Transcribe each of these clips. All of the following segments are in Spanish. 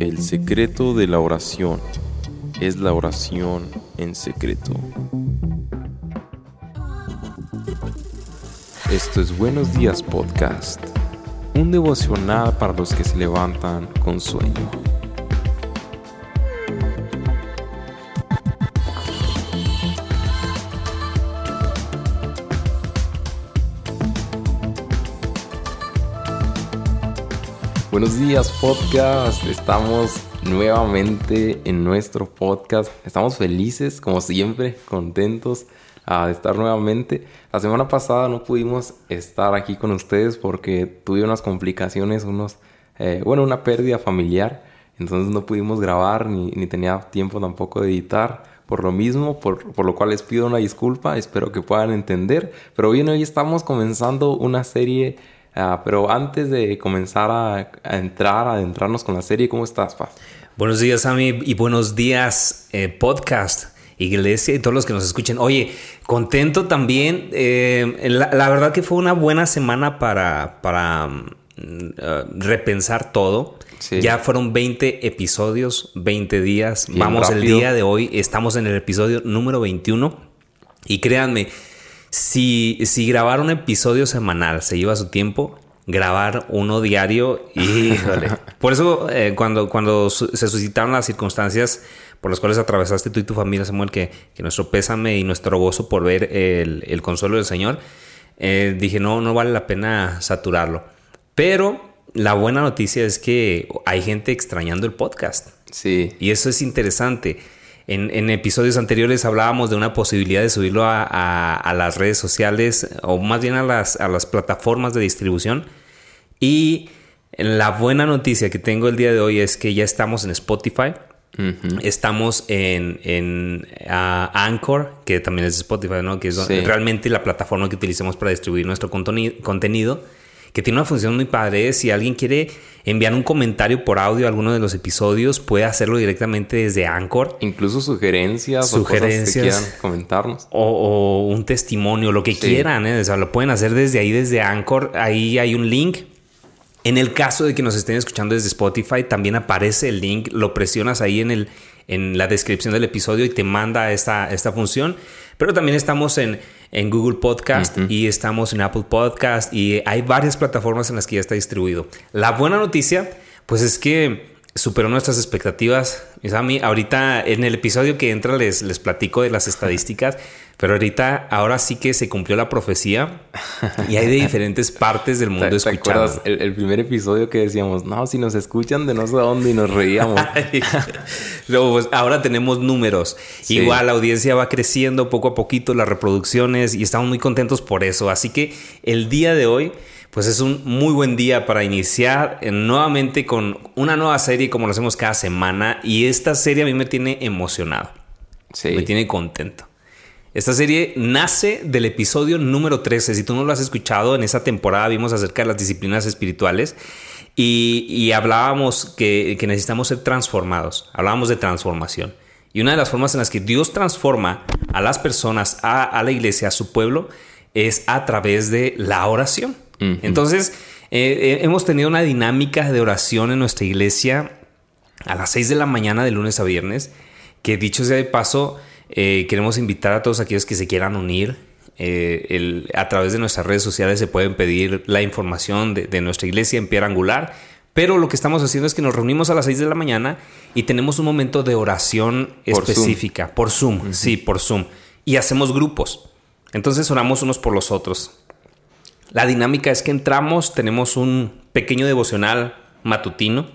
El secreto de la oración es la oración en secreto. Esto es Buenos Días Podcast, un devocional para los que se levantan con sueño. Buenos días podcast, estamos nuevamente en nuestro podcast, estamos felices como siempre, contentos ah, de estar nuevamente. La semana pasada no pudimos estar aquí con ustedes porque tuve unas complicaciones, unos, eh, bueno, una pérdida familiar, entonces no pudimos grabar ni, ni tenía tiempo tampoco de editar. Por lo mismo, por, por, lo cual les pido una disculpa, espero que puedan entender. Pero bien, hoy estamos comenzando una serie Uh, pero antes de comenzar a, a, entrar, a adentrarnos con la serie, ¿cómo estás, Paz? Buenos días, Ami, y buenos días, eh, podcast, iglesia y todos los que nos escuchen. Oye, contento también. Eh, la, la, verdad que fue una buena semana para, para uh, repensar todo. Sí. Ya fueron 20 episodios, 20 días. Bien Vamos rápido. el día de hoy, estamos en el episodio número 21. Y créanme, si, si grabar un episodio semanal se lleva su tiempo, grabar uno diario, híjole. Por eso, eh, cuando, cuando su se suscitaron las circunstancias por las cuales atravesaste tú y tu familia, Samuel, que, que nuestro pésame y nuestro gozo por ver el, el consuelo del Señor, eh, dije, no, no vale la pena saturarlo. Pero la buena noticia es que hay gente extrañando el podcast. Sí. Y eso es interesante. En, en, episodios anteriores hablábamos de una posibilidad de subirlo a, a, a, las redes sociales o más bien a las, a las plataformas de distribución. Y la buena noticia que tengo el día de hoy es que ya estamos en Spotify. Uh -huh. Estamos en, en uh, Anchor, que también es Spotify, ¿no? Que es sí. realmente la plataforma que utilizamos para distribuir nuestro contenido que tiene una función muy padre. Si alguien quiere enviar un comentario por audio a alguno de los episodios, puede hacerlo directamente desde Anchor. Incluso sugerencias, sugerencias o cosas que quieran comentarnos. O, o un testimonio, lo que sí. quieran. ¿eh? O sea, lo pueden hacer desde ahí, desde Anchor. Ahí hay un link. En el caso de que nos estén escuchando desde Spotify, también aparece el link. Lo presionas ahí en, el, en la descripción del episodio y te manda esta, esta función. Pero también estamos en, en Google Podcast uh -huh. y estamos en Apple Podcast y hay varias plataformas en las que ya está distribuido. La buena noticia, pues es que superó nuestras expectativas. A mí, ahorita en el episodio que entra les, les platico de las estadísticas, pero ahorita, ahora sí que se cumplió la profecía y hay de diferentes partes del mundo ¿Te, ¿te acuerdas el, el, primer episodio que decíamos, no, si nos escuchan de no sé dónde y nos reíamos? Luego, pues ahora tenemos números. Sí. Igual la audiencia va creciendo poco a poquito, las reproducciones y estamos muy contentos por eso. Así que el día de hoy pues es un muy buen día para iniciar nuevamente con una nueva serie como lo hacemos cada semana y esta serie a mí me tiene emocionado. Sí. Me tiene contento. Esta serie nace del episodio número 13. Si tú no lo has escuchado, en esa temporada vimos acerca de las disciplinas espirituales y, y hablábamos que, que necesitamos ser transformados. Hablábamos de transformación. Y una de las formas en las que Dios transforma a las personas, a, a la iglesia, a su pueblo, es a través de la oración. Uh -huh. Entonces, eh, hemos tenido una dinámica de oración en nuestra iglesia a las 6 de la mañana de lunes a viernes, que dicho sea de paso, eh, queremos invitar a todos aquellos que se quieran unir. Eh, el, a través de nuestras redes sociales se pueden pedir la información de, de nuestra iglesia en piedra angular. Pero lo que estamos haciendo es que nos reunimos a las 6 de la mañana y tenemos un momento de oración por específica, Zoom. por Zoom, uh -huh. sí, por Zoom. Y hacemos grupos. Entonces oramos unos por los otros. La dinámica es que entramos, tenemos un pequeño devocional matutino,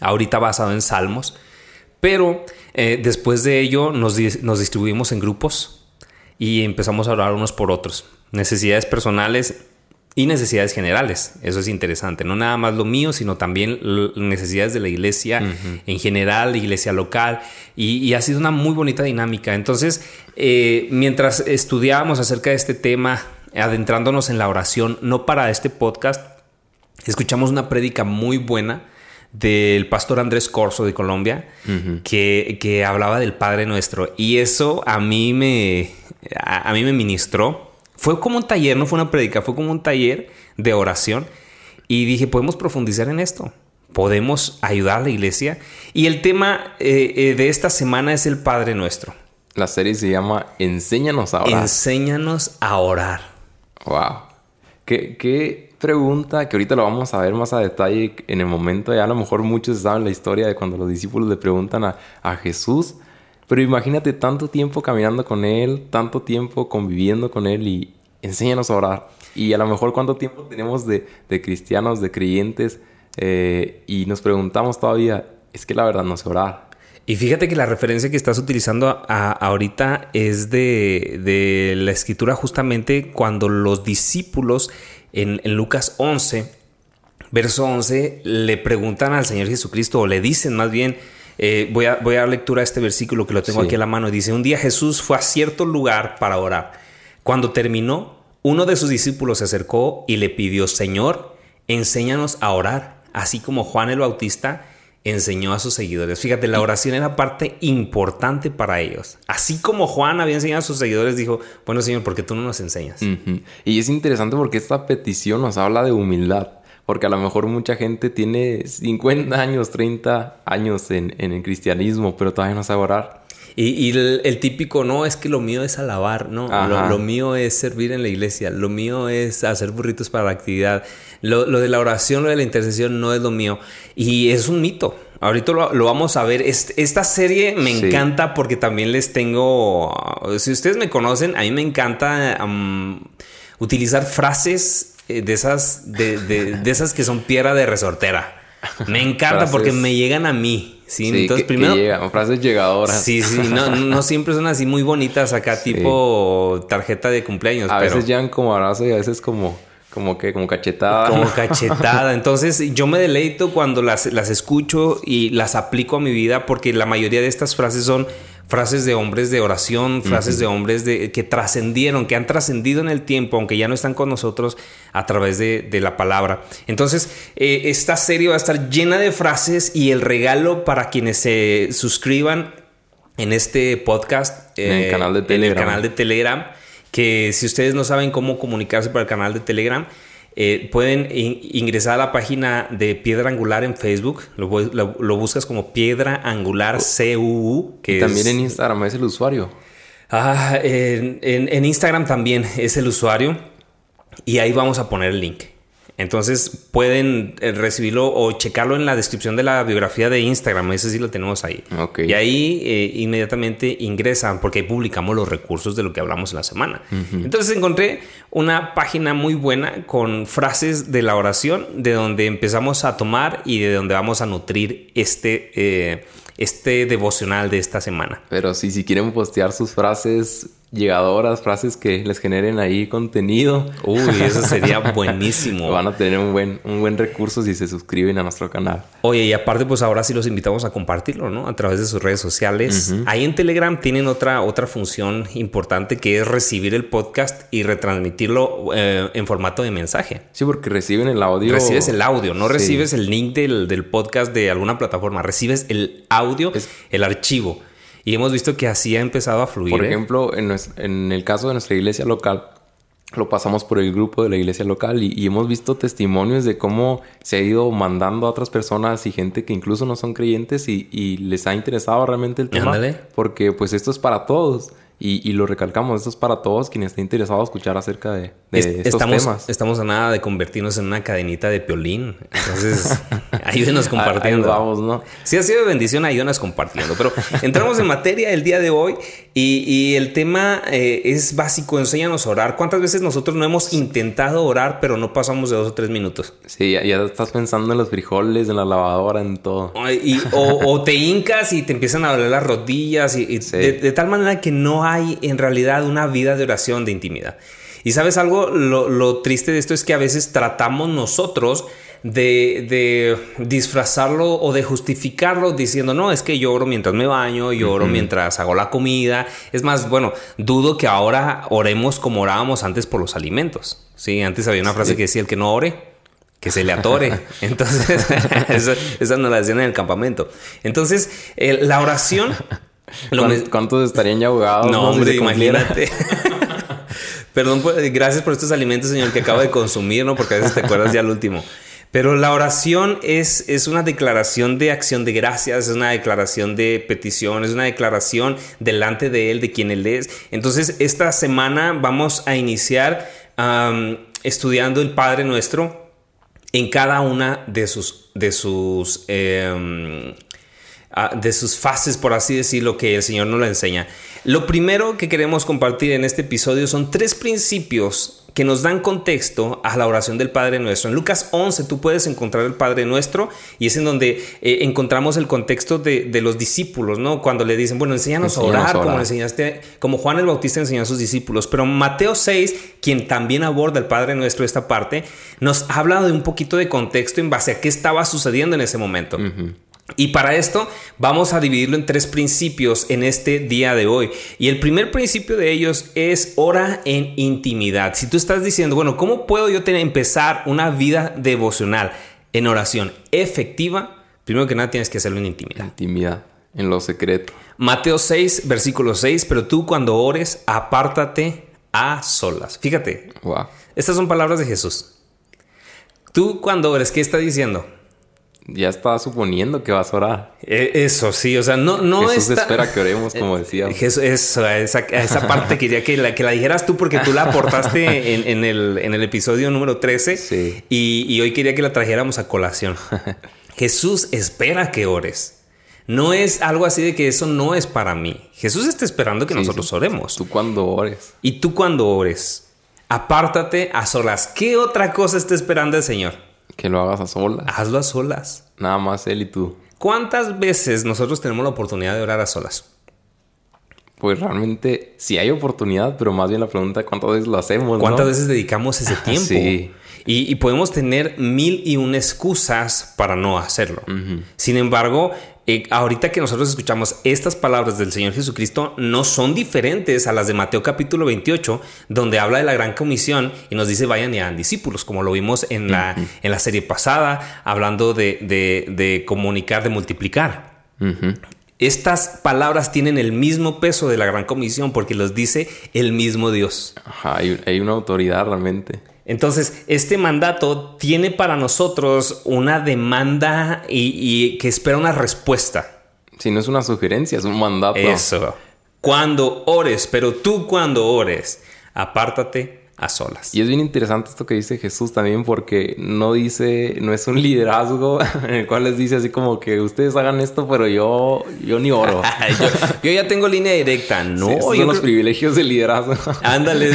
ahorita basado en salmos, pero eh, después de ello nos, nos distribuimos en grupos y empezamos a orar unos por otros. Necesidades personales y necesidades generales. Eso es interesante. No nada más lo mío, sino también necesidades de la iglesia uh -huh. en general, la iglesia local. Y, y, ha sido una muy bonita dinámica. Entonces, eh, mientras estudiábamos acerca de este tema, adentrándonos en la oración, no para este podcast, escuchamos una prédica muy buena del pastor Andrés Corso de Colombia, uh -huh. que, que, hablaba del Padre Nuestro. Y eso a mí me, a, a, mí me ministró. Fue como un taller, no fue una prédica, fue como un taller de oración. Y dije, podemos profundizar en esto. podemos ayudar a la iglesia. Y el tema eh, eh, de esta semana es el Padre Nuestro. La serie se llama Enséñanos a orar. Enséñanos a orar. Wow. ¿Qué, qué pregunta que ahorita lo vamos a ver más a detalle en el momento. Ya a lo mejor muchos saben la historia de cuando los discípulos le preguntan a, a Jesús. Pero imagínate tanto tiempo caminando con Él, tanto tiempo conviviendo con Él y enséñanos a orar. Y a lo mejor cuánto tiempo tenemos de, de cristianos, de creyentes, eh, y nos preguntamos todavía, es que la verdad no sé orar. Y fíjate que la referencia que estás utilizando ahorita es de, de, la escritura justamente cuando los discípulos en, en, Lucas 11, verso 11, le preguntan al Señor Jesucristo, o le dicen más bien, eh, voy, a, voy a dar lectura a este versículo que lo tengo sí. aquí a la mano, dice, un día Jesús fue a cierto lugar para orar. Cuando terminó, uno de sus discípulos se acercó y le pidió, Señor, enséñanos a orar, así como Juan el Bautista enseñó a sus seguidores. Fíjate, la oración era parte importante para ellos. Así como Juan había enseñado a sus seguidores, dijo, bueno Señor, ¿por qué tú no nos enseñas? Uh -huh. Y es interesante porque esta petición nos habla de humildad. Porque a lo mejor mucha gente tiene 50 años, 30 años en, en el cristianismo, pero todavía no sabe orar. Y, y el, el, típico, no, es que lo mío es alabar, ¿no? Lo, lo, mío es servir en la iglesia, lo mío es hacer burritos para la actividad. Lo, lo, de la oración, lo de la intercesión no es lo mío. Y es un mito. Ahorita lo, lo vamos a ver. Esta serie me sí. encanta porque también les tengo... Si ustedes me conocen, a mí me encanta um, utilizar frases eh, de esas, de, de, de esas que son piedra de resortera. Me encanta frases... porque me llegan a mí. Sí, sí entonces que, primero. Que llegan, frases llegadoras. Sí, sí, no, no siempre son así muy bonitas acá, sí. tipo tarjeta de cumpleaños. A pero... veces llegan como abrazo y a veces como. Como que, como cachetada. Como cachetada. Entonces, yo me deleito cuando las, las escucho y las aplico a mi vida porque la mayoría de estas frases son frases de hombres de oración, frases uh -huh. de hombres de, que trascendieron, que han trascendido en el tiempo, aunque ya no están con nosotros a través de, de la palabra. Entonces, eh, esta serie va a estar llena de frases y el regalo para quienes se suscriban en este podcast, en el canal de Telegram. En el canal de Telegram que si ustedes no saben cómo comunicarse por el canal de Telegram, eh, pueden in ingresar a la página de Piedra Angular en Facebook. Lo, lo, lo buscas como Piedra Angular CUU. Que y también es... en Instagram es el usuario. Ah, en, en, en Instagram también es el usuario. Y ahí vamos a poner el link. Entonces pueden eh, recibirlo o checarlo en la descripción de la biografía de Instagram. Ese sí lo tenemos ahí. Okay. Y ahí eh, inmediatamente ingresan porque ahí publicamos los recursos de lo que hablamos en la semana. Uh -huh. Entonces encontré una página muy buena con frases de la oración de donde empezamos a tomar y de donde vamos a nutrir este... Eh, este devocional de esta semana. Pero sí, si quieren postear sus frases llegadoras, frases que les generen ahí contenido. Uy, eso sería buenísimo. Van a tener un buen, un buen recurso si se suscriben a nuestro canal. Oye, y aparte, pues ahora sí los invitamos a compartirlo, ¿no? A través de sus redes sociales. Uh -huh. Ahí en Telegram tienen otra, otra función importante que es recibir el podcast y retransmitirlo eh, en formato de mensaje. Sí, porque reciben el audio. Recibes el audio, no sí. recibes el link del, del, podcast de alguna plataforma, recibes el audio, es... el archivo. Y hemos visto que así ha empezado a fluir. Por ¿eh? ejemplo, en, nuestro, en, el caso de nuestra iglesia local, lo pasamos por el grupo de la iglesia local y, y, hemos visto testimonios de cómo se ha ido mandando a otras personas y gente que incluso no son creyentes y, y les ha interesado realmente el tema. Ándale. Porque pues esto es para todos. Y, y, lo recalcamos, esto es para todos quienes estén interesados en escuchar acerca de, de es, estos estamos, temas. Estamos a nada de convertirnos en una cadenita de piolín. Entonces, ayúdenos compartiendo. Ahí vamos, ¿no? Si ha sido de bendición, ayúdenos compartiendo. Pero entramos en materia el día de hoy y, y el tema eh, es básico, enséñanos a orar. ¿Cuántas veces nosotros no hemos intentado orar, pero no pasamos de dos o tres minutos? Sí, ya, ya estás pensando en los frijoles, en la lavadora, en todo. Y, o, o, te hincas y te empiezan a doler las rodillas y, y sí. de, de tal manera que no hay en realidad una vida de oración de intimidad. Y sabes algo, lo, lo, triste de esto es que a veces tratamos nosotros de, de, disfrazarlo o de justificarlo diciendo, no, es que yo oro mientras me baño, yo oro uh -huh. mientras hago la comida. Es más, bueno, dudo que ahora oremos como orábamos antes por los alimentos. Sí, antes había una frase sí. que decía, el que no ore, que se le atore. Entonces, esa, esa nos la decían en el campamento. Entonces, eh, la oración... ¿Cuántos estarían ya ahogados? No, hombre, imagínate. Perdón, gracias por estos alimentos, señor, que acabo de consumir, ¿no? Porque a veces te acuerdas ya al último. Pero la oración es, es una declaración de acción de gracias, es una declaración de petición, es una declaración delante de Él, de quien Él es. Entonces, esta semana vamos a iniciar estudiando el Padre Nuestro en cada una de sus, de sus, em, de sus fases, por así decirlo, que el Señor nos lo enseña. Lo primero que queremos compartir en este episodio son tres principios que nos dan contexto a la oración del Padre Nuestro. En Lucas 11 tú puedes encontrar el Padre Nuestro y es en donde eh, encontramos el contexto de, los discípulos, ¿no? Cuando le dicen, bueno, enséñanos, a, orar, como enseñaste, como Juan el Bautista enseñó a sus discípulos. Pero Mateo 6, quien también aborda el Padre Nuestro esta parte, nos habla de un poquito de contexto en base a qué estaba sucediendo en ese momento. Y para esto vamos a dividirlo en tres principios en este día de hoy. Y el primer principio de ellos es ora en intimidad. Si tú estás diciendo, bueno, ¿cómo puedo yo tener, empezar una vida devocional en oración efectiva? Primero que nada tienes que hacerlo en intimidad. Intimidad, en lo secreto. Mateo 6, versículo 6, pero tú cuando ores, apártate a solas. Fíjate. Wow. Estas son palabras de Jesús. Tú cuando ores, ¿qué está diciendo? Ya estaba suponiendo que vas a orar. E, eso sí, o sea, no, no Jesús espera que oremos, como decía. Jesús, eso, esa, esa parte quería que la, que la dijeras tú porque tú la aportaste en, en, el, en el episodio número 13 sí. y, y hoy quería que la trajéramos a colación. Jesús espera que ores. No es algo así de que eso no es para mí. Jesús está esperando que nosotros oremos. Tú cuando ores. Y tú cuando ores, apártate a solas. ¿Qué otra cosa está esperando el Señor? Que lo hagas a solas. Hazlo a solas. Nada más él y tú. ¿Cuántas veces nosotros tenemos la oportunidad de orar a solas? Pues realmente sí hay oportunidad, pero más bien la pregunta es cuántas veces lo hacemos. ¿Cuántas veces dedicamos ese tiempo? sí. Y, podemos tener mil y una excusas para no hacerlo. Sin embargo, eh, ahorita que nosotros escuchamos estas palabras del Señor Jesucristo, no son diferentes a las de Mateo capítulo 28, donde habla de la gran comisión y nos dice vayan y hagan discípulos, como lo vimos en la, en la serie pasada, hablando de, de, comunicar, de multiplicar. Estas palabras tienen el mismo peso de la gran comisión porque los dice el mismo Dios. hay, hay una autoridad realmente. Entonces, este mandato tiene para nosotros una demanda y, que espera una respuesta. Si no es una sugerencia, es un mandato. Eso. Cuando ores, pero tú cuando ores, apártate a solas. Y es bien interesante esto que dice Jesús también porque no dice, no es un liderazgo en el cual les dice así como que ustedes hagan esto, pero yo, yo ni oro. yo, ya tengo línea directa, no. Sí, son los privilegios del liderazgo. Ándale,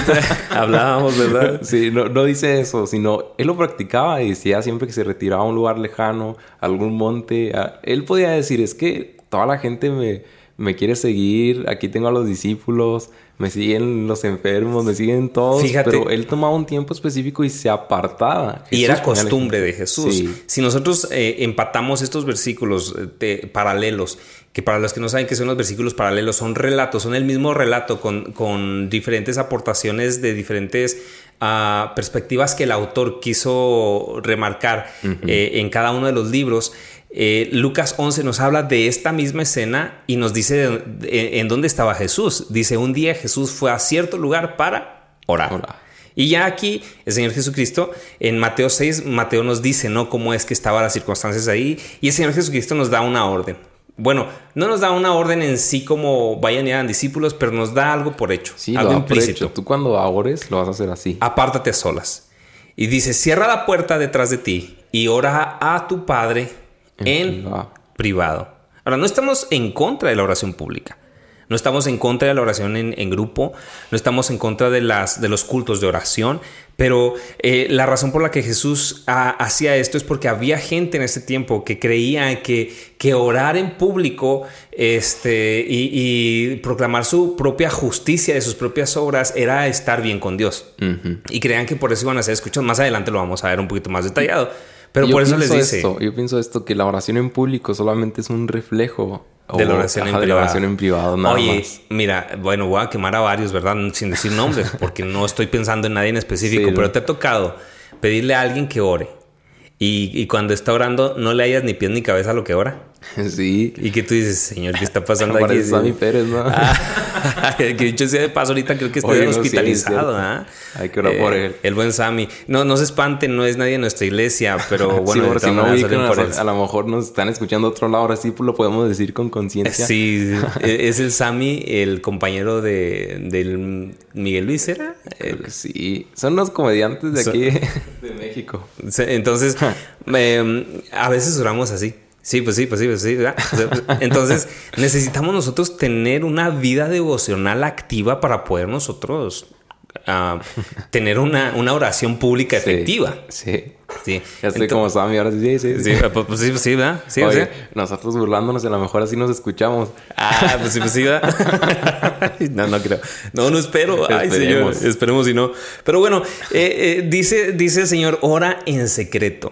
hablábamos, ¿verdad? Sí, no, no dice eso, sino él lo practicaba y decía siempre que se retiraba a un lugar lejano, algún monte, él podía decir, es que toda la gente me, me quiere seguir, aquí tengo a los discípulos, me siguen los enfermos, me siguen todos. Fíjate. Pero él tomaba un tiempo específico y se apartaba. y era costumbre de Jesús. Si nosotros eh, empatamos estos versículos eh, paralelos, que para los que no saben qué son los versículos paralelos, son relatos, son el mismo relato con, con diferentes aportaciones de diferentes uh, perspectivas que el autor quiso remarcar eh, en cada uno de los libros. Eh, Lucas 11 nos habla de esta misma escena y nos dice en dónde estaba Jesús. Dice, un día Jesús fue a cierto lugar para orar. Y ya aquí el Señor Jesucristo, en Mateo 6, Mateo nos dice, ¿no? Cómo es que estaban las circunstancias ahí. Y el Señor Jesucristo nos da una orden. Bueno, no nos da una orden en sí como vayan y hagan discípulos, pero nos da algo por hecho. Sí, algo implícito. Tú cuando ores lo vas a hacer así. Apártate a solas. Y dice, cierra la puerta detrás de ti y ora a tu Padre en, privado. Ahora, no estamos en contra de la oración pública. No estamos en contra de la oración en, grupo, no estamos en contra de, las, de los cultos de oración, pero eh, la razón por la que Jesús hacía esto es porque había gente en ese tiempo que creía que, que orar en público este, y, proclamar su propia justicia de sus propias obras era estar bien con Dios. Y creían que por eso iban a ser escuchados. Más adelante lo vamos a ver un poquito más detallado. Pero por eso les dice. Esto, yo pienso esto, que la oración en público solamente es un reflejo de la oración, en, de privado. oración en privado. Nada Oye, mira, bueno, voy a quemar a varios, ¿verdad? Sin decir nombres, porque no estoy pensando en nadie en específico, pero te ha tocado pedirle a alguien que ore. Y, y, cuando está orando, no le hayas ni pies ni cabeza a lo que ora. Sí. Y que tú dices, señor, ¿qué está pasando aquí? Parece Sammy Pérez, ¿no? Ah, que dicho sea de paso, ahorita creo que está Oye, no, hospitalizado. ¿ah? Hay que orar por él. El buen Sammy. No, no se espanten, no es nadie en nuestra iglesia, pero bueno, sí, de si no por a, a lo mejor nos están escuchando a otro lado, ahora sí pues, lo podemos decir con conciencia. Sí, e, es el Sammy, el compañero de, del Miguel Luis, ¿era? El- que sí. Son unos comediantes de Son- aquí, de México. Entonces, em, a veces oramos así. Sí, pues sí, pues sí, pues sí. pues, Entonces, necesitamos nosotros tener una vida devocional activa para poder nosotros ah, tener una, una oración pública efectiva. Sí. Sí. Ya estoy como Sammy, ahora sí, sí, sí. Sí, pues, pues sí, pues sí, ¿verdad? Sí, o sea. nosotros burlándonos, a lo mejor así nos escuchamos. Ah, pues sí, pues sí, ¿verdad? no, no creo. No, no espero. Ay, Esperemos. señor. Esperemos y no. Pero bueno, eh, eh, dice, dice el Señor, ora en secreto,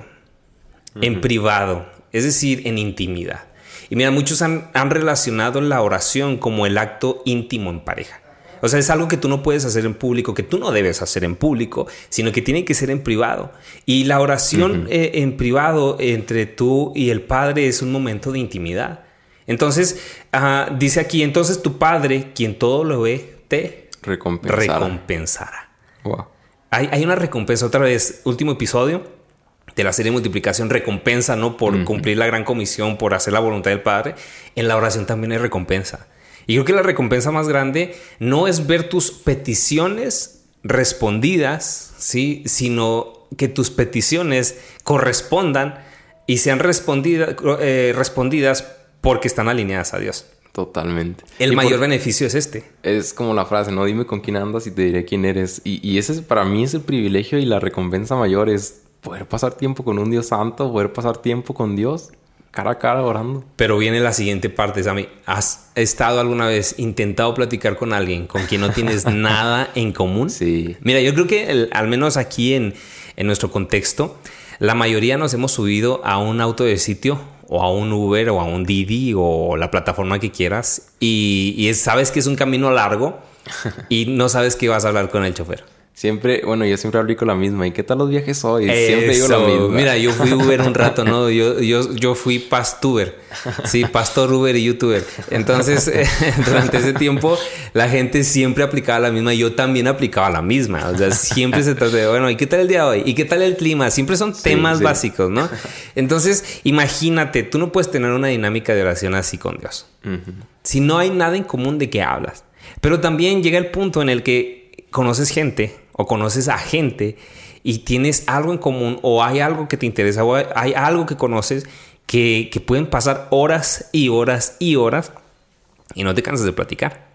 en privado, es decir, en intimidad. Y mira, muchos han, han relacionado la oración como el acto íntimo en pareja. O sea, es algo que tú no puedes hacer en público, que tú no debes hacer en público, sino que tiene que ser en privado. Y la oración eh, en privado entre tú y el Padre es un momento de intimidad. Entonces, dice aquí, entonces tu Padre, quien todo lo ve, te Recompensar. recompensará. Wow. Hay, hay una recompensa, otra vez, último episodio de la serie de multiplicación, recompensa, ¿no? Por cumplir la gran comisión, por hacer la voluntad del Padre. En la oración también hay recompensa. Y creo que la recompensa más grande no es ver tus peticiones respondidas, ¿sí? Sino que tus peticiones correspondan y sean respondida- eh, respondidas porque están alineadas a Dios. Totalmente. El Y mayor beneficio es este. Es como la frase, no dime con quién andas y te diré quién eres. Y, y ese es, para mí es el privilegio y la recompensa mayor es poder pasar tiempo con un Dios santo, poder pasar tiempo con Dios cara a cara orando. Pero viene la siguiente parte, Sammy. ¿Has estado alguna vez intentado platicar con alguien con quien no tienes nada en común? Sí. Mira, yo creo que el- al menos aquí en, en nuestro contexto, la mayoría nos hemos subido a un auto de sitio o a un Uber o a un Didi o la plataforma que quieras y, y es- sabes que es un camino largo y no sabes que vas a hablar con el chofer. Siempre, bueno, yo siempre aplico la misma. ¿Y qué tal los viajes hoy? Siempre digo la Eso. misma. Mira, yo fui Uber un rato, ¿no? Yo, yo, yo fui pastuber. Sí, pastor Uber y youtuber. Entonces, eh, durante ese tiempo, la gente siempre aplicaba la misma. Yo también aplicaba la misma. O sea, siempre se trata de, bueno, ¿y qué tal el día de hoy? ¿Y qué tal el clima? Siempre son temas sí. básicos, ¿no? Entonces, imagínate, tú no puedes tener una dinámica de oración así con Dios. Si no hay nada en común de qué hablas. Pero también llega el punto en el que conoces gente o conoces a gente y tienes algo en común o hay algo que te interesa o hay- algo que conoces que, que pueden pasar horas y horas y horas y no te cansas de platicar.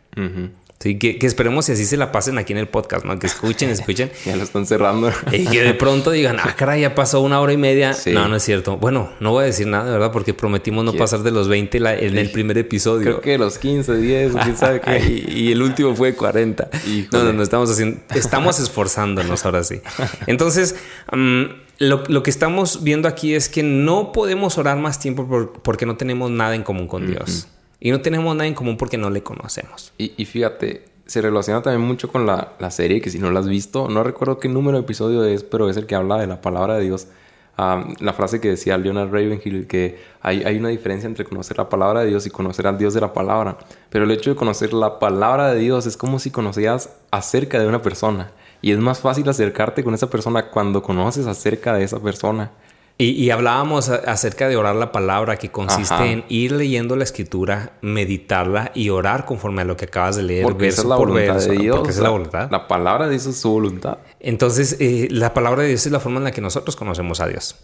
Sí, que, que esperemos y así se la pasen aquí en el podcast, ¿no? Que escuchen, escuchen. Ya lo están cerrando. Y que de pronto digan, ah, caray, ya pasó una hora y media. Sí. No, no es cierto. Bueno, no voy a decir nada, ¿verdad? Porque prometimos no ¿Qué? pasar de los 20 la- en el primer episodio. Creo que los 15, 10, quién sabe qué. y, y el último fue 40. Híjole. No, no, no, estamos haciendo, estamos esforzándonos ahora sí. Entonces, mm, lo, lo que estamos viendo aquí es que no podemos orar más tiempo por- porque no tenemos nada en común con Dios. Y no tenemos nada en común porque no le conocemos. Y, fíjate, se relaciona también mucho con la, la serie, que si no la has visto, no recuerdo qué número de episodio es, pero es el que habla de la palabra de Dios. La frase que decía Leonard Ravenhill, que hay, hay una diferencia entre conocer la palabra de Dios y conocer al Dios de la palabra. Pero el hecho de conocer la palabra de Dios es como si conocieras acerca de una persona. Y es más fácil acercarte con esa persona cuando conoces acerca de esa persona. Y, y hablábamos acerca de orar la palabra, que consiste Ajá. en ir leyendo la escritura, meditarla y orar conforme a lo que acabas de leer, Porque esa verso es la por voluntad verso. de Dios. Porque esa es la voluntad. La palabra de Dios es su voluntad. Entonces, eh, la palabra de Dios es la forma en la que nosotros conocemos a Dios.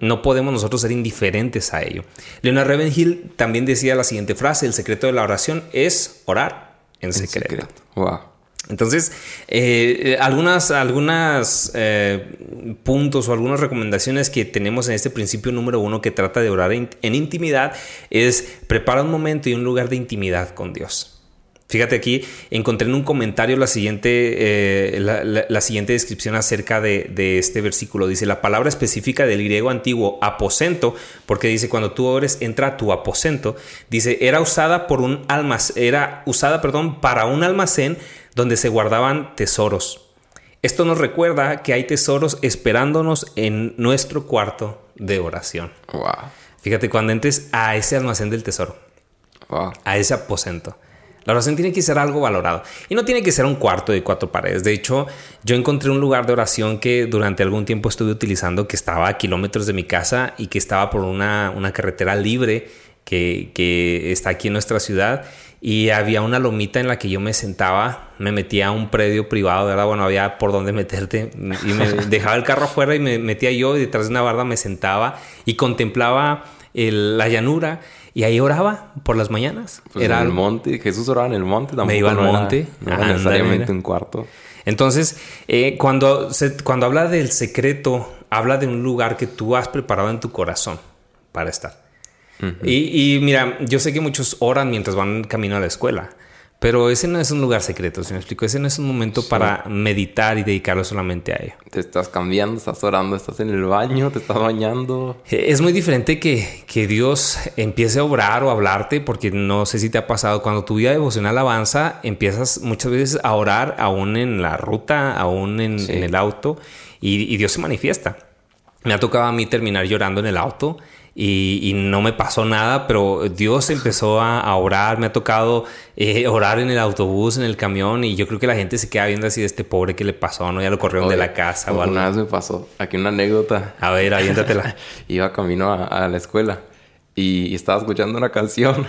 No podemos nosotros ser indiferentes a ello. Leonard Ravenhill también decía la siguiente frase: el secreto de la oración es orar en En secreto. secreto. Wow. Entonces, eh, eh, puntos o algunas recomendaciones que tenemos en este principio número uno que trata de orar en, intimidad es prepara un momento y un lugar de intimidad con Dios. Fíjate aquí, encontré en un comentario la siguiente, eh, la, siguiente descripción acerca de, de este versículo. Dice, la palabra específica del griego antiguo aposento, porque dice, cuando tú ores, entra a tu aposento, dice, era usada por un almacén, era usada, perdón, para un almacén donde se guardaban tesoros. Esto nos recuerda que hay tesoros esperándonos en nuestro cuarto de oración. Wow. Fíjate, cuando entres a ese almacén del tesoro, Wow. a ese aposento. La oración tiene que ser algo valorado. Y no tiene que ser un cuarto de cuatro paredes. De hecho, yo encontré un lugar de oración que durante algún tiempo estuve utilizando, que estaba a kilómetros de mi casa y que estaba por una, una carretera libre que, que está aquí en nuestra ciudad. Y había una lomita en la que yo me sentaba, me metía a un predio privado, ¿verdad? Bueno, había por dónde meterte. Y me dejaba el carro afuera y me metía yo y detrás de una barda me sentaba y contemplaba el- la llanura. Y ahí oraba por las mañanas. Pues en el monte, Jesús oraba en el monte, tampoco iba al no era- monte. no era necesariamente mira. un cuarto. Entonces, eh, cuando, se- cuando habla del secreto, habla de un lugar que tú has preparado en tu corazón para estar. Y, y mira, yo sé que muchos oran mientras van camino a la escuela, pero ese no es un lugar secreto, si me explico. Ese no es un momento para meditar y dedicarlo solamente a ello. Te estás cambiando, estás orando, estás en el baño, te estás bañando. Eh, Es muy diferente que, que Dios empiece a obrar o a hablarte, porque no sé si te ha pasado, cuando tu vida devocional avanza, empiezas muchas veces a orar aún en la ruta, aún en, Sí. en el auto, y, y Dios se manifiesta. Me ha tocado a mí terminar llorando en el auto y, y no me pasó nada, pero Dios empezó a, a orar. Me ha tocado eh, orar en el autobús, en el camión, y yo creo que la gente se queda viendo así de este pobre que le pasó, ¿no? Ya lo corrieron de la casa o algo. Una vez me pasó, aquí una anécdota. A ver, aviéntatela. Iba camino a, a la escuela y estaba escuchando una canción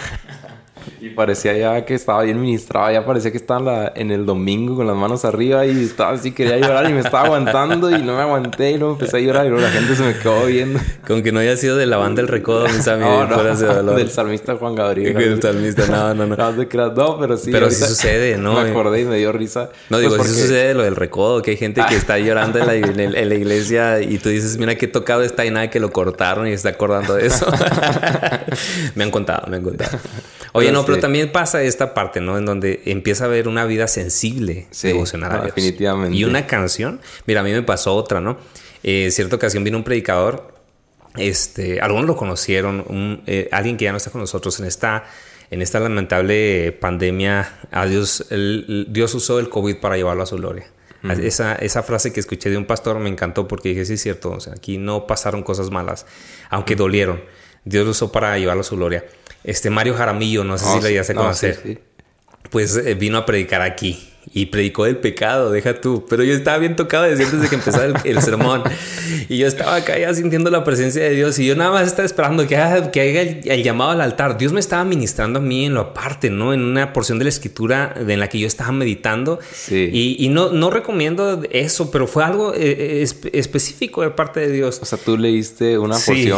y parecía ya que estaba bien ministrada, ya parecía que estaba en, la- en el domingo con las manos arriba y estaba así, quería llorar y me estaba aguantando y no me aguanté y luego empecé a llorar y luego la gente se me quedó viendo. Con que no haya sido de la banda El Recodo, mis amigos, No, no, del salmista Juan Gabriel. Del salmista, no, no, no. No, pero sí. Pero sí sucede, ¿no? Me acordé y me dio risa. No, digo, Pues sí porque- sucede lo del recodo, que hay gente que está llorando en la, en en la iglesia y tú dices, mira qué tocado está y nada que lo cortaron y está acordando de eso. me han contado, me han contado. Oye, no, pero sí. también pasa esta parte, ¿no? En donde empieza a haber una vida sensible, Sí, devocional a no, Dios. definitivamente. Y una canción, mira, a mí me pasó otra, ¿no? Eh, cierta ocasión vino un predicador, este, algunos lo conocieron, un, eh, alguien que ya no está con nosotros en esta, en esta lamentable pandemia, a Dios, el- Dios usó el COVID para llevarlo a su gloria. Esa, esa frase que escuché de un pastor me encantó porque dije, sí es cierto, o sea, aquí no pasaron cosas malas, aunque dolieron. Dios lo usó para llevarlo a su gloria. Este Mario Jaramillo, no sé No, si lo sí, ya a no, conocer sí, sí. pues eh, vino a predicar aquí y predicó del pecado, deja tú. Pero yo estaba bien tocado desde antes de que empezara el, el sermón. Y yo estaba acá ya sintiendo la presencia de Dios y yo nada más estaba esperando que haga, que haga el, el llamado al altar. Dios me estaba ministrando a mí en lo aparte, ¿no? En una porción de la escritura en la que yo estaba meditando. Sí. Y, y no, no recomiendo eso, pero fue algo eh, espe- específico de parte de Dios. O sea, tú leíste una Sí.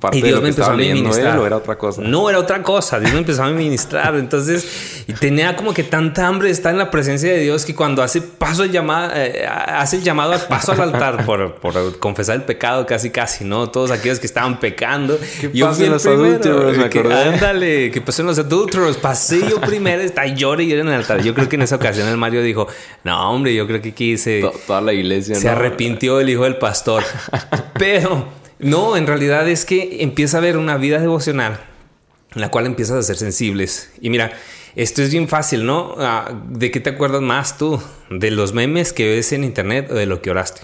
Parte Y Dios que me empezó a ministrar. él o era otra cosa. No, era otra cosa. Dios me empezó a ministrar. Entonces, tenía como que tanta hambre de estar en la presencia de Dios que cuando hace paso el llamado, eh, hace el llamado al paso al altar por, por confesar el pecado casi casi, ¿no? Todos aquellos que estaban pecando. ¿Qué yo fui en los primero. adúlteros? Me Que- acordé. ándale, que pasó en los adulteros. Pasé yo primero, está llore y llore en el altar. Yo creo que en esa ocasión el Mario dijo, no, hombre, yo creo que aquí se... To- Toda la iglesia, Se ¿no? arrepintió el hijo del pastor. Pero no, en realidad es que empieza a haber una vida devocional en la cual empiezas a ser sensibles. Y mira, esto es bien fácil, ¿no? Ah, ¿De qué te acuerdas más tú? ¿De los memes que ves en internet o de lo que oraste?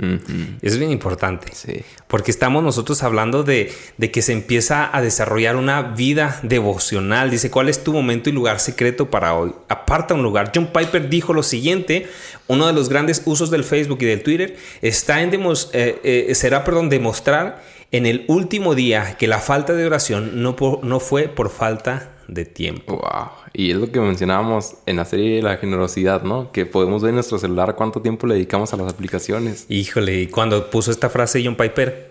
Eso es bien importante. Sí. Porque estamos nosotros hablando de, de que se empieza a desarrollar una vida devocional. Dice, ¿cuál es tu momento y lugar secreto para hoy? Aparta un lugar. John Piper dijo lo siguiente, uno de los grandes usos del Facebook y del Twitter está en demos- eh, eh, será, perdón, demostrar en el último día que la falta de oración no, por- no fue por falta de tiempo. Wow. Y es lo que mencionábamos en la serie de la generosidad, ¿no? Que podemos ver en nuestro celular cuánto tiempo le dedicamos a las aplicaciones. Híjole, y cuando puso esta frase John Piper,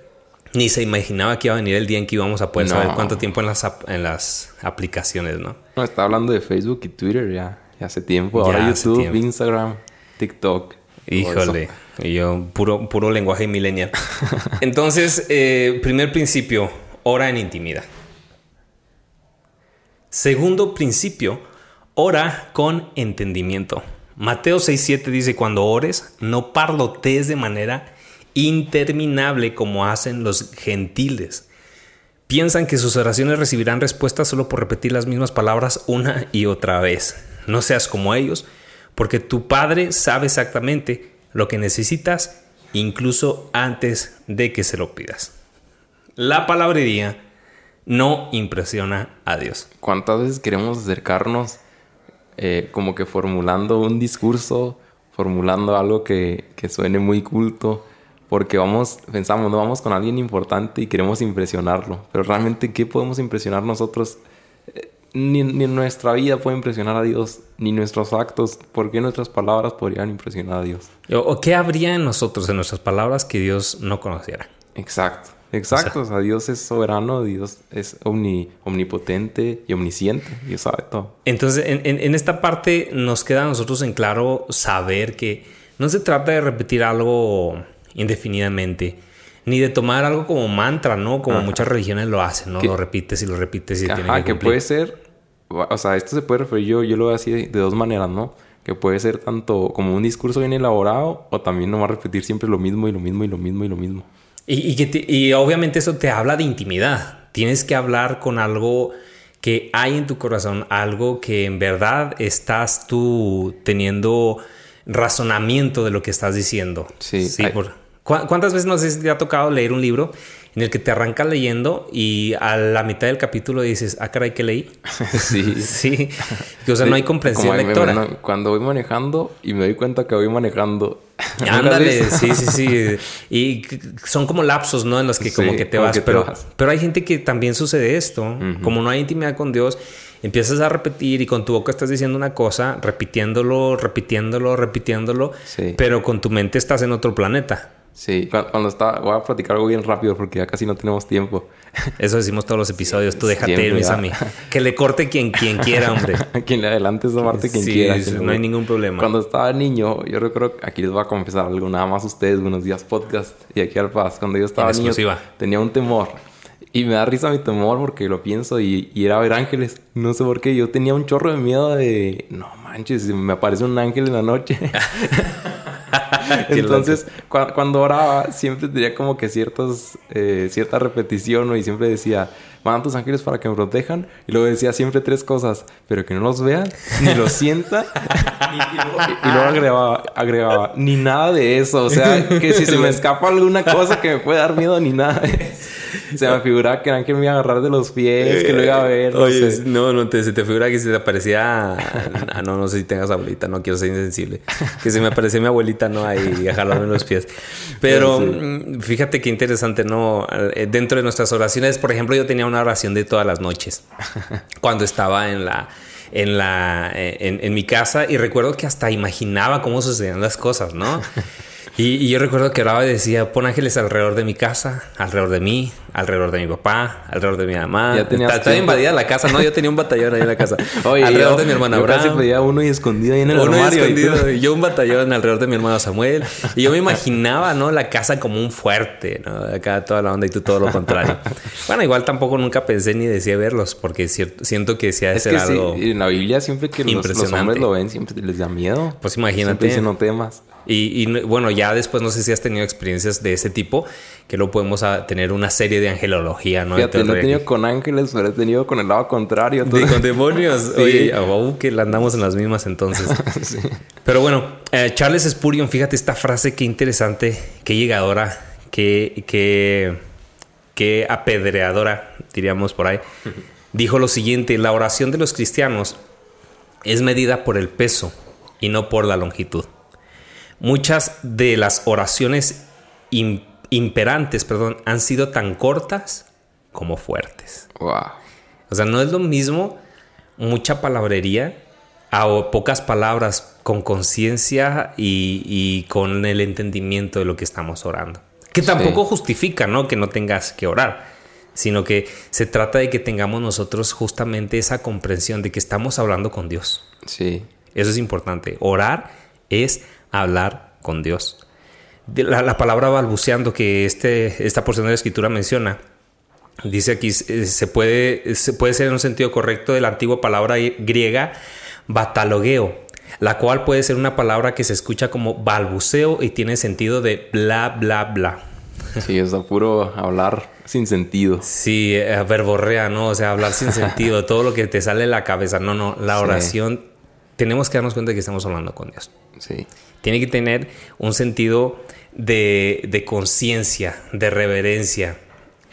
ni se imaginaba que iba a venir el día en que íbamos a poder No. saber cuánto tiempo en las, en las aplicaciones, ¿no? No, está hablando de Facebook y Twitter ya, ya hace tiempo. Ya Ahora hace YouTube, tiempo. Instagram, TikTok. Híjole, y yo puro, puro lenguaje millennial. Entonces, eh, primer principio, ora en intimidad. Segundo principio, ora con entendimiento. Mateo 6:7 dice, cuando ores, no parlotees de manera interminable como hacen los gentiles. Piensan que sus oraciones recibirán respuesta solo por repetir las mismas palabras una y otra vez. No seas como ellos, porque tu Padre sabe exactamente lo que necesitas, incluso antes de que se lo pidas. la palabrería no impresiona a Dios. ¿Cuántas veces queremos acercarnos eh, como que formulando un discurso, formulando algo que, que suene muy culto? Porque vamos, pensamos, no vamos con alguien importante y queremos impresionarlo. Pero realmente, ¿qué podemos impresionar nosotros? Eh, ni, ni nuestra vida puede impresionar a Dios, ni nuestros actos. ¿Por qué nuestras palabras podrían impresionar a Dios? ¿O, o qué habría en nosotros, en nuestras palabras, que Dios no conociera? Exacto. Exacto, o sea, Dios es soberano, Dios es omni, omnipotente y omnisciente, Dios sabe todo. Entonces, en, en, en, esta parte nos queda a nosotros en claro saber que no se trata de repetir algo indefinidamente, ni de tomar algo como mantra, ¿no? Como Ajá. muchas religiones lo hacen, ¿no? Que, lo repites y lo repites y Ajá, tiene que, que puede ser, o sea, esto se puede referir, yo, yo lo veo así de, de dos maneras, ¿no? que puede ser tanto como un discurso bien elaborado o también no va a repetir siempre lo mismo y lo mismo y lo mismo y lo mismo. Y, y, que te, y obviamente eso te habla de intimidad. Tienes que hablar con algo que hay en tu corazón, algo que en verdad estás tú teniendo razonamiento de lo que estás diciendo. Sí. sí por, ¿Cuántas veces no sé si te ha tocado leer un libro en el que te arrancas leyendo y a la mitad del capítulo dices, ah, caray, ¿qué leí? Sí. sí. O sea, sí. no hay comprensión lectora. Me, cuando voy manejando y me doy cuenta que voy manejando. Ándale, sí, sí, sí. Y son como lapsos, ¿no? En los que como Sí, que te vas. que te pero, vas. pero hay gente que también sucede esto. Como no hay intimidad con Dios, empiezas a repetir y con tu boca estás diciendo una cosa, repitiéndolo, repitiéndolo, repitiéndolo. Sí. Pero con tu mente estás en otro planeta. Sí, cu- cuando está, voy a platicar algo bien rápido porque ya casi no tenemos tiempo. Eso decimos todos los episodios. Tú déjate ir, amigos. Que le corte quien, quien quiera, hombre. quien le adelante esa parte, quien Sí, quiera. sí, no hay ningún problema. Cuando estaba niño, yo recuerdo, aquí les voy a confesar algo, nada más ustedes, buenos días podcast y aquí al paz. Cuando yo estaba niño, tenía un temor. Y me da risa mi temor porque lo pienso y, y era ver ángeles. No sé por qué. Yo tenía un chorro de miedo de... No manches, me aparece un ángel en la noche. Entonces, cua- cuando oraba, siempre tenía como que ciertas, eh, cierta repetición y siempre decía, mandan tus ángeles para que me protejan. Y luego decía siempre tres cosas, pero que no los vean, ni los sienta. ni- y, luego, y luego agregaba, agregaba, ni nada de eso. O sea, que si se me escapa alguna cosa que me puede dar miedo, ni nada de eso. Se me figuraba que el ángel me iba a agarrar de los pies, que lo iba a ver. no Oye, sé. no, no, te, se te figura que se te aparecía. Ah, no, no sé si tengas abuelita, no quiero ser insensible. Que se me aparecía mi abuelita, ¿no? Ahí a jalarme los pies. Pero Sí. mm, fíjate qué interesante, ¿no? Eh, Dentro de nuestras oraciones, por ejemplo, yo tenía una oración de todas las noches cuando estaba en la. En, la, eh, en, en mi casa y recuerdo que hasta imaginaba cómo sucedían las cosas, ¿no? Y, y yo recuerdo que oraba y decía, pon ángeles alrededor de mi casa, alrededor de mí, alrededor de mi papá, alrededor de mi mamá. Ya está tiempo. invadida la casa, ¿no? Yo tenía un batallón ahí en la casa. Oye, alrededor yo- de mi hermana yo casi Abraham. pedía uno y escondido ahí en el Uno armario. y escondido, y yo un batallón alrededor de mi hermano Samuel. Y yo me imaginaba, ¿no? La casa como un fuerte, ¿no? Acá toda la onda y tú todo lo contrario. Bueno, igual tampoco nunca pensé ni decía verlos, porque cierto- siento que ha de ser que sí, algo... en la Biblia siempre que los, los hombres lo ven, siempre les da miedo. Pues imagínate. Siempre dicen no temas. Y, y no- bueno, ya después no sé si has tenido experiencias de ese tipo, que luego podemos tener una serie de angelología, ¿no? Fíjate, no he tenido con ángeles, pero he tenido con el lado contrario. De, Todo- con demonios. Sí. Oye, oh, que andamos en las mismas entonces. Sí. Pero bueno, eh, Charles Spurgeon, fíjate esta frase, qué interesante, qué llegadora, qué, qué, qué apedreadora, diríamos por ahí. Dijo lo siguiente, la oración de los cristianos es medida por el peso y no por la longitud. Muchas de las oraciones im- imperantes, perdón, han sido tan cortas como fuertes. Wow. O sea, no es lo mismo mucha palabrería a o pocas palabras con conciencia y, y con el entendimiento de lo que estamos orando. Que tampoco justifica, ¿no? Que no tengas que orar, sino que se trata de que tengamos nosotros justamente esa comprensión de que estamos hablando con Dios. Sí. Eso es importante. Orar es hablar con Dios. La, la palabra balbuceando que este, esta porción de la escritura menciona, dice aquí, eh, se puede, se puede ser en un sentido correcto de la antigua palabra griega batalogeo, la cual puede ser una palabra que se escucha como balbuceo y tiene sentido de bla, bla, bla. Sí, es puro hablar sin sentido. Sí, eh, verborrea, ¿no? O sea, hablar sin sentido, todo lo que te sale de la cabeza. No, no, la Sí. oración, tenemos que darnos cuenta de que estamos hablando con Dios. Sí. Tiene que tener un sentido de, de conciencia, de reverencia.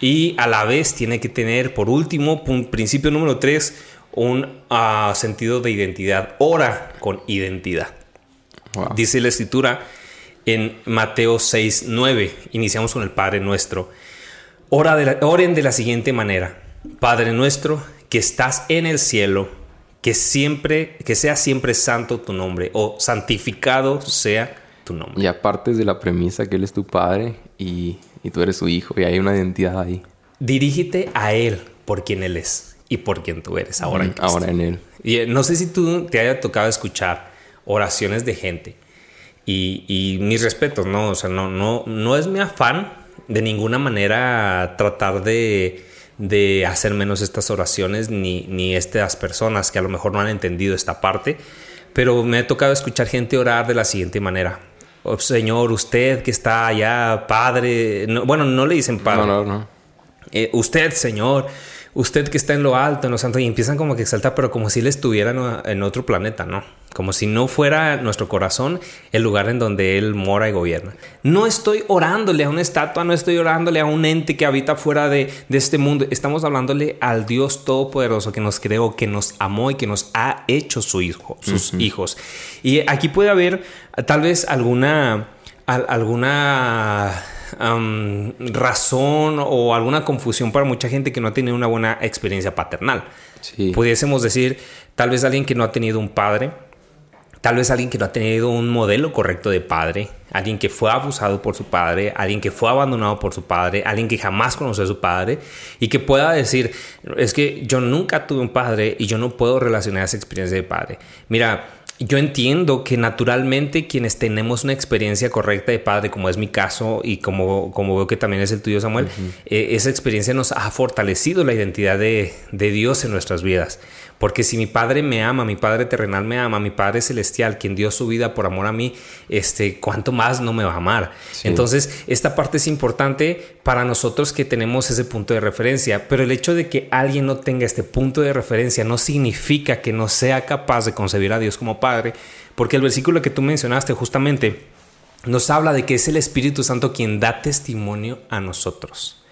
Y a la vez tiene que tener, por último, principio número tres, un ah, sentido de identidad. Ora con identidad. Dice la escritura en Mateo 6, 9. Iniciamos con el Padre nuestro. Ora de oren de la siguiente manera. Padre nuestro que estás en el cielo, que siempre, que sea siempre santo tu nombre o santificado sea tu nombre. Y aparte de la premisa que Él es tu Padre y, tú eres su Hijo y hay una identidad ahí. Dirígete a Él por quien Él es y por quien tú eres ahora en Ahora en Él. Y eh, no sé si tú te haya tocado escuchar oraciones de gente y, y mis respetos, ¿no? O sea, no, no, no es mi afán de ninguna manera tratar de de hacer menos estas oraciones ni, ni estas personas que a lo mejor no han entendido esta parte, pero me ha tocado escuchar gente orar de la siguiente manera. Oh, señor, usted que está allá, Padre, bueno, no le dicen Padre. No, no, no. Eh, usted, Señor, usted que está en lo alto, en lo santo, y empiezan como que exaltar, pero como si él estuviera en otro planeta, ¿no? Como si no fuera nuestro corazón el lugar en donde él mora y gobierna. No estoy orándole a una estatua, no estoy orándole a un ente que habita fuera de, este mundo. Estamos hablándole al Dios Todopoderoso que nos creó, que nos amó y que nos ha hecho su hijo, sus hijos. Y aquí puede haber tal vez alguna, alguna razón o alguna confusión para mucha gente que no ha tenido una buena experiencia paternal. Pudiésemos decir, tal vez alguien que no ha tenido un padre, tal vez alguien que no ha tenido un modelo correcto de padre, alguien que fue abusado por su padre, alguien que fue abandonado por su padre, alguien que jamás conoció a su padre y que pueda decir, es que yo nunca tuve un padre y yo no puedo relacionar esa experiencia de padre. Mira, yo entiendo que naturalmente quienes tenemos una experiencia correcta de padre, como es mi caso y como, como veo que también es el tuyo, Samuel, eh, esa experiencia nos ha fortalecido la identidad de, de Dios en nuestras vidas. Porque si mi Padre me ama, mi Padre terrenal me ama, mi Padre celestial, quien dio su vida por amor a mí, este, ¿cuánto más no me va a amar? Entonces, esta parte es importante para nosotros que tenemos ese punto de referencia. Pero el hecho de que alguien no tenga este punto de referencia no significa que no sea capaz de concebir a Dios como Padre. Porque el versículo que tú mencionaste justamente nos habla de que es el Espíritu Santo quien da testimonio a nosotros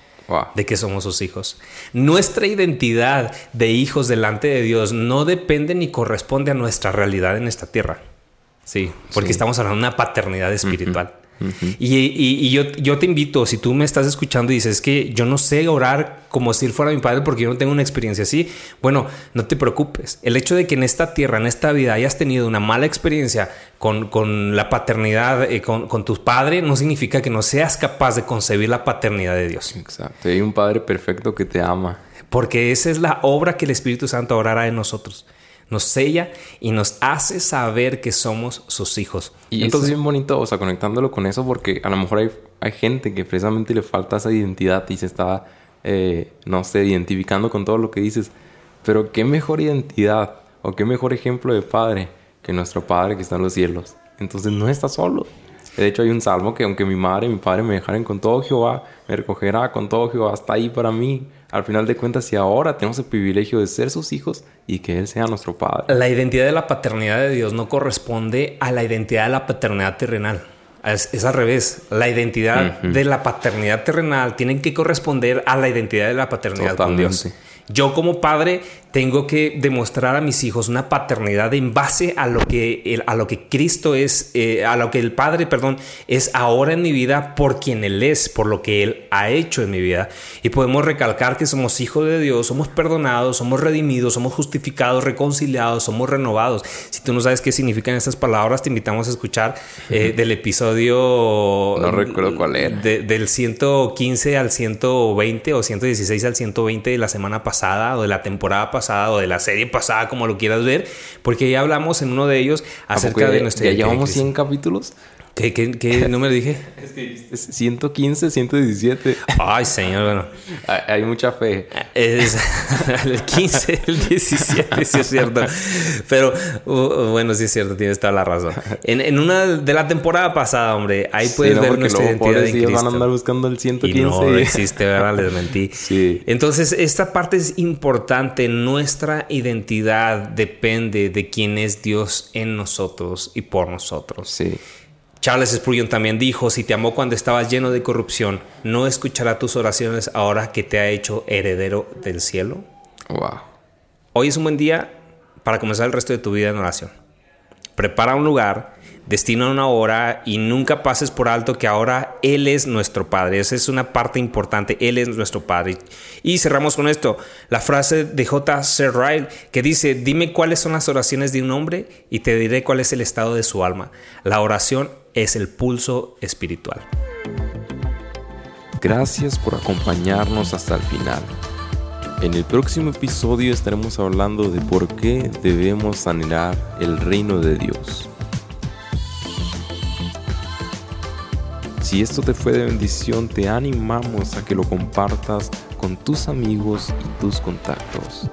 de que somos sus hijos. Nuestra identidad de hijos delante de Dios no depende ni corresponde a nuestra realidad en esta tierra. Sí, porque estamos hablando de una paternidad espiritual y, yo, yo, te invito, si tú me estás escuchando y dices que yo no sé orar como si él fuera mi padre porque yo no tengo una experiencia así, bueno, no te preocupes. El hecho de que en esta tierra, en esta vida, hayas tenido una mala experiencia con, con la paternidad, eh, con, con tu padre, no significa que no seas capaz de concebir la paternidad de Dios. Exacto. Hay un padre perfecto que te ama. Porque esa es la obra que el Espíritu Santo orará en nosotros nos sella y nos hace saber que somos sus hijos. Y entonces es bien bonito, o sea, conectándolo con eso, porque a lo mejor hay, hay gente que precisamente le falta esa identidad y se está, eh, no sé, identificando con todo lo que dices. Pero qué mejor identidad o qué mejor ejemplo de padre que nuestro Padre que está en los cielos. Entonces no está solo. De hecho hay un salmo que aunque mi madre y mi padre me dejaren con todo Jehová, me recogerá con todo Jehová, hasta ahí para mí al final de cuentas, si ahora tenemos el privilegio de ser sus hijos y que Él sea nuestro Padre. La identidad de la paternidad de Dios no corresponde a la identidad de la paternidad terrenal. Es, al revés. La identidad de la paternidad terrenal tiene que corresponder a la identidad de la paternidad con Dios. Yo como padre tengo que demostrar a mis hijos una paternidad en base a lo que, a lo que Cristo es, eh, a lo que el Padre, perdón, es ahora en mi vida por quien Él es, por lo que Él ha hecho en mi vida. Y podemos recalcar que somos hijos de Dios, somos perdonados, somos redimidos, somos justificados, reconciliados, somos renovados. Si tú no sabes qué significan estas palabras, te invitamos a escuchar eh, del episodio... No recuerdo cuál era. del 115 al 120 o 116 al 120 de la semana pasada o de la temporada pasada o de la serie pasada, como lo quieras ver, porque ya hablamos en uno de ellos acerca de nuestra... ¿Ya llevamos 100 capítulos? ¿Qué, qué, qué número dije? Es que 115, 117. Ay, señor, bueno. Hay, mucha fe. Es el 15, el 17, sí es cierto. Pero bueno, sí es cierto, tienes toda la razón. En, en, una de la temporada pasada, hombre, ahí puedes ver nuestra identidad en Cristo. van a andar buscando el 115. Y no existe, ¿verdad? Les mentí. Sí. Entonces, esta parte es importante. Nuestra identidad depende de quién es Dios en nosotros y por nosotros. Sí Charles Spurgeon también dijo, si te amó cuando estabas lleno de corrupción, ¿no escuchará tus oraciones ahora que te ha hecho heredero del cielo? Wow. Hoy es un buen día para comenzar el resto de tu vida en oración. Prepara un lugar, destina una hora y nunca pases por alto que ahora Él es nuestro Padre. Esa es una parte importante. Él es nuestro Padre. Y cerramos con esto. La frase de J. Ryle que dice, dime cuáles son las oraciones de un hombre y te diré cuál es el estado de su alma. La oración es el pulso espiritual. Gracias por acompañarnos hasta el final. En el próximo episodio estaremos hablando de por qué debemos anhelar el reino de Dios. Si esto te fue de bendición, te animamos a que lo compartas con tus amigos y tus contactos.